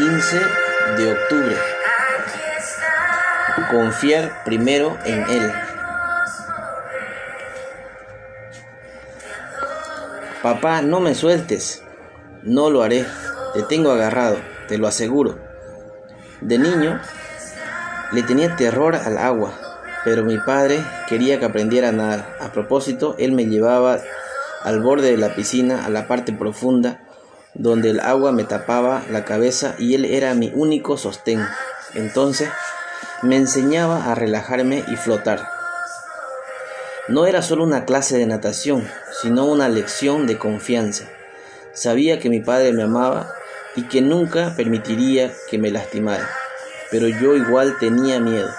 15 de octubre. Confiar primero en Él. Papá, no me sueltes. No lo haré. Te tengo agarrado, te lo aseguro. De niño le tenía terror al agua, pero mi padre quería que aprendiera a nadar. A propósito, él me llevaba al borde de la piscina, a la parte profunda, donde el agua me tapaba la cabeza y él era mi único sostén. Entonces me enseñaba a relajarme y flotar. No era solo una clase de natación, sino una lección de confianza. Sabía que mi padre me amaba y que nunca permitiría que me lastimara, pero yo igual tenía miedo.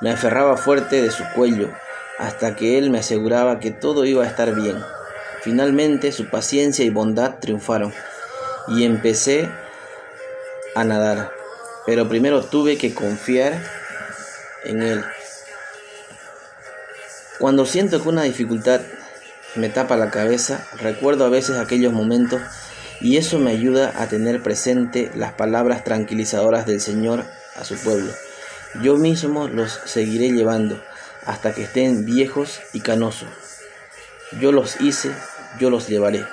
Me aferraba fuerte de su cuello hasta que él me aseguraba que todo iba a estar bien. Finalmente su paciencia y bondad triunfaron y empecé a nadar, pero primero tuve que confiar en él. Cuando siento que una dificultad me tapa la cabeza, recuerdo a veces aquellos momentos y eso me ayuda a tener presente las palabras tranquilizadoras del Señor a su pueblo. Yo mismo los seguiré llevando hasta que estén viejos y canosos. Yo los hice, yo los llevaré.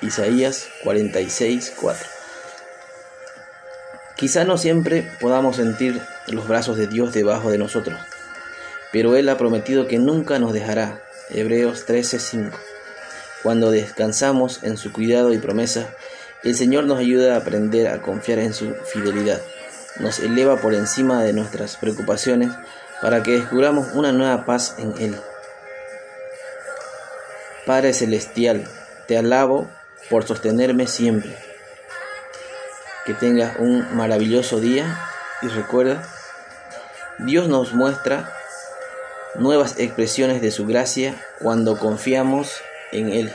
Isaías 46, 4. Quizá no siempre podamos sentir los brazos de Dios debajo de nosotros, pero Él ha prometido que nunca nos dejará. Hebreos 13, 5. Cuando descansamos en su cuidado y promesa, el Señor nos ayuda a aprender a confiar en su fidelidad. Nos eleva por encima de nuestras preocupaciones para que descubramos una nueva paz en Él. Padre Celestial, te alabo por sostenerme siempre. Que tengas un maravilloso día y recuerda, Dios nos muestra nuevas expresiones de su gracia cuando confiamos en Él.